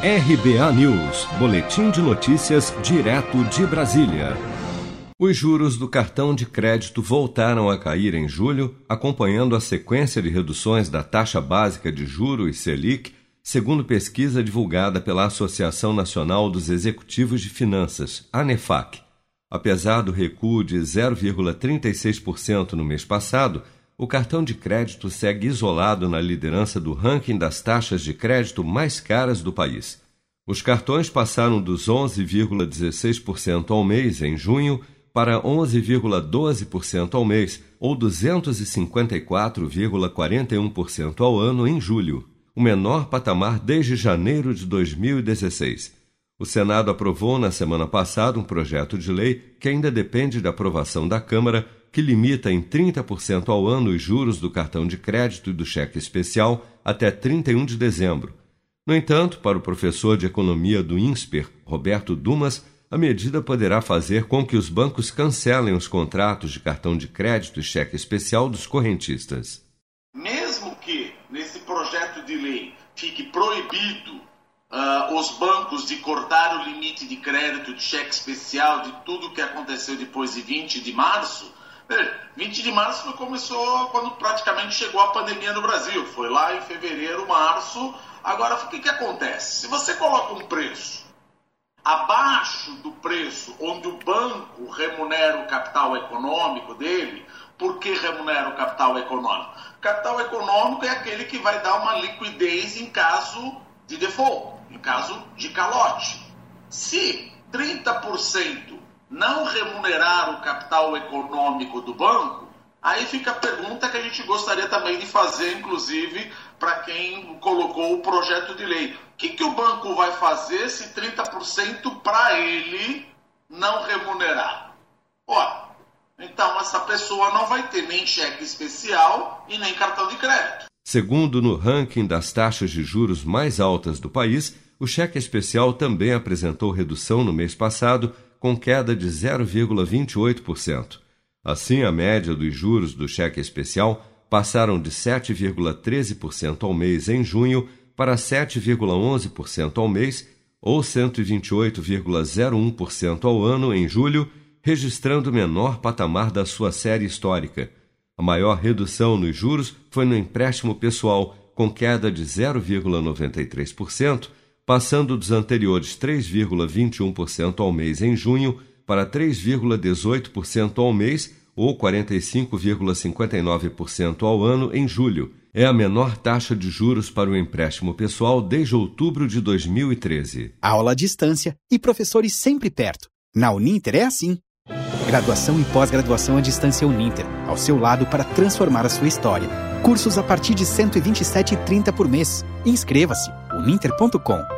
RBA News, Boletim de Notícias, direto de Brasília. Os juros do cartão de crédito voltaram a cair em julho, acompanhando a sequência de reduções da taxa básica de juros Selic, segundo pesquisa divulgada pela Associação Nacional dos Executivos de Finanças, ANEFAC. Apesar do recuo de 0,36% no mês passado, o cartão de crédito segue isolado na liderança do ranking das taxas de crédito mais caras do país. Os cartões passaram dos 11,16% ao mês em junho para 11,12% ao mês ou 254,41% ao ano em julho, o menor patamar desde janeiro de 2016. O Senado aprovou na semana passada um projeto de lei que ainda depende da aprovação da Câmara que limita em 30% ao ano os juros do cartão de crédito e do cheque especial até 31 de dezembro. No entanto, para o professor de economia do INSPER, Roberto Dumas, a medida poderá fazer com que os bancos cancelem os contratos de cartão de crédito e cheque especial dos correntistas. Mesmo que nesse projeto de lei fique proibido uh, os bancos de cortar o limite de crédito, de cheque especial, de tudo o que aconteceu depois de 20 de março, 20 de março começou quando praticamente chegou a pandemia no Brasil. Foi lá em fevereiro, março. Agora, o que, que acontece? Se você coloca um preço abaixo do preço onde o banco remunera o capital econômico dele, por que remunera o capital econômico? Capital econômico é aquele que vai dar uma liquidez em caso de default, em caso de calote. Se 30% não remunerar o capital econômico do banco, aí fica a pergunta que a gente gostaria também de fazer, inclusive, para quem colocou o projeto de lei. O que, que o banco vai fazer se 30% para ele não remunerar? Ó, então essa pessoa não vai ter nem cheque especial e nem cartão de crédito. Segundo no ranking das taxas de juros mais altas do país, o cheque especial também apresentou redução no mês passado com queda de 0,28%. Assim, a média dos juros do cheque especial passaram de 7,13% ao mês em junho para 7,11% ao mês ou 128,01% ao ano em julho, registrando o menor patamar da sua série histórica. A maior redução nos juros foi no empréstimo pessoal, com queda de 0,93%, passando dos anteriores 3,21% ao mês em junho para 3,18% ao mês ou 45,59% ao ano em julho. É a menor taxa de juros para o empréstimo pessoal desde outubro de 2013. Aula à distância e professores sempre perto. Na Uninter é assim. Graduação e pós-graduação à distância Uninter, ao seu lado para transformar a sua história. Cursos a partir de R$ 127,30 por mês. Inscreva-se uninter.com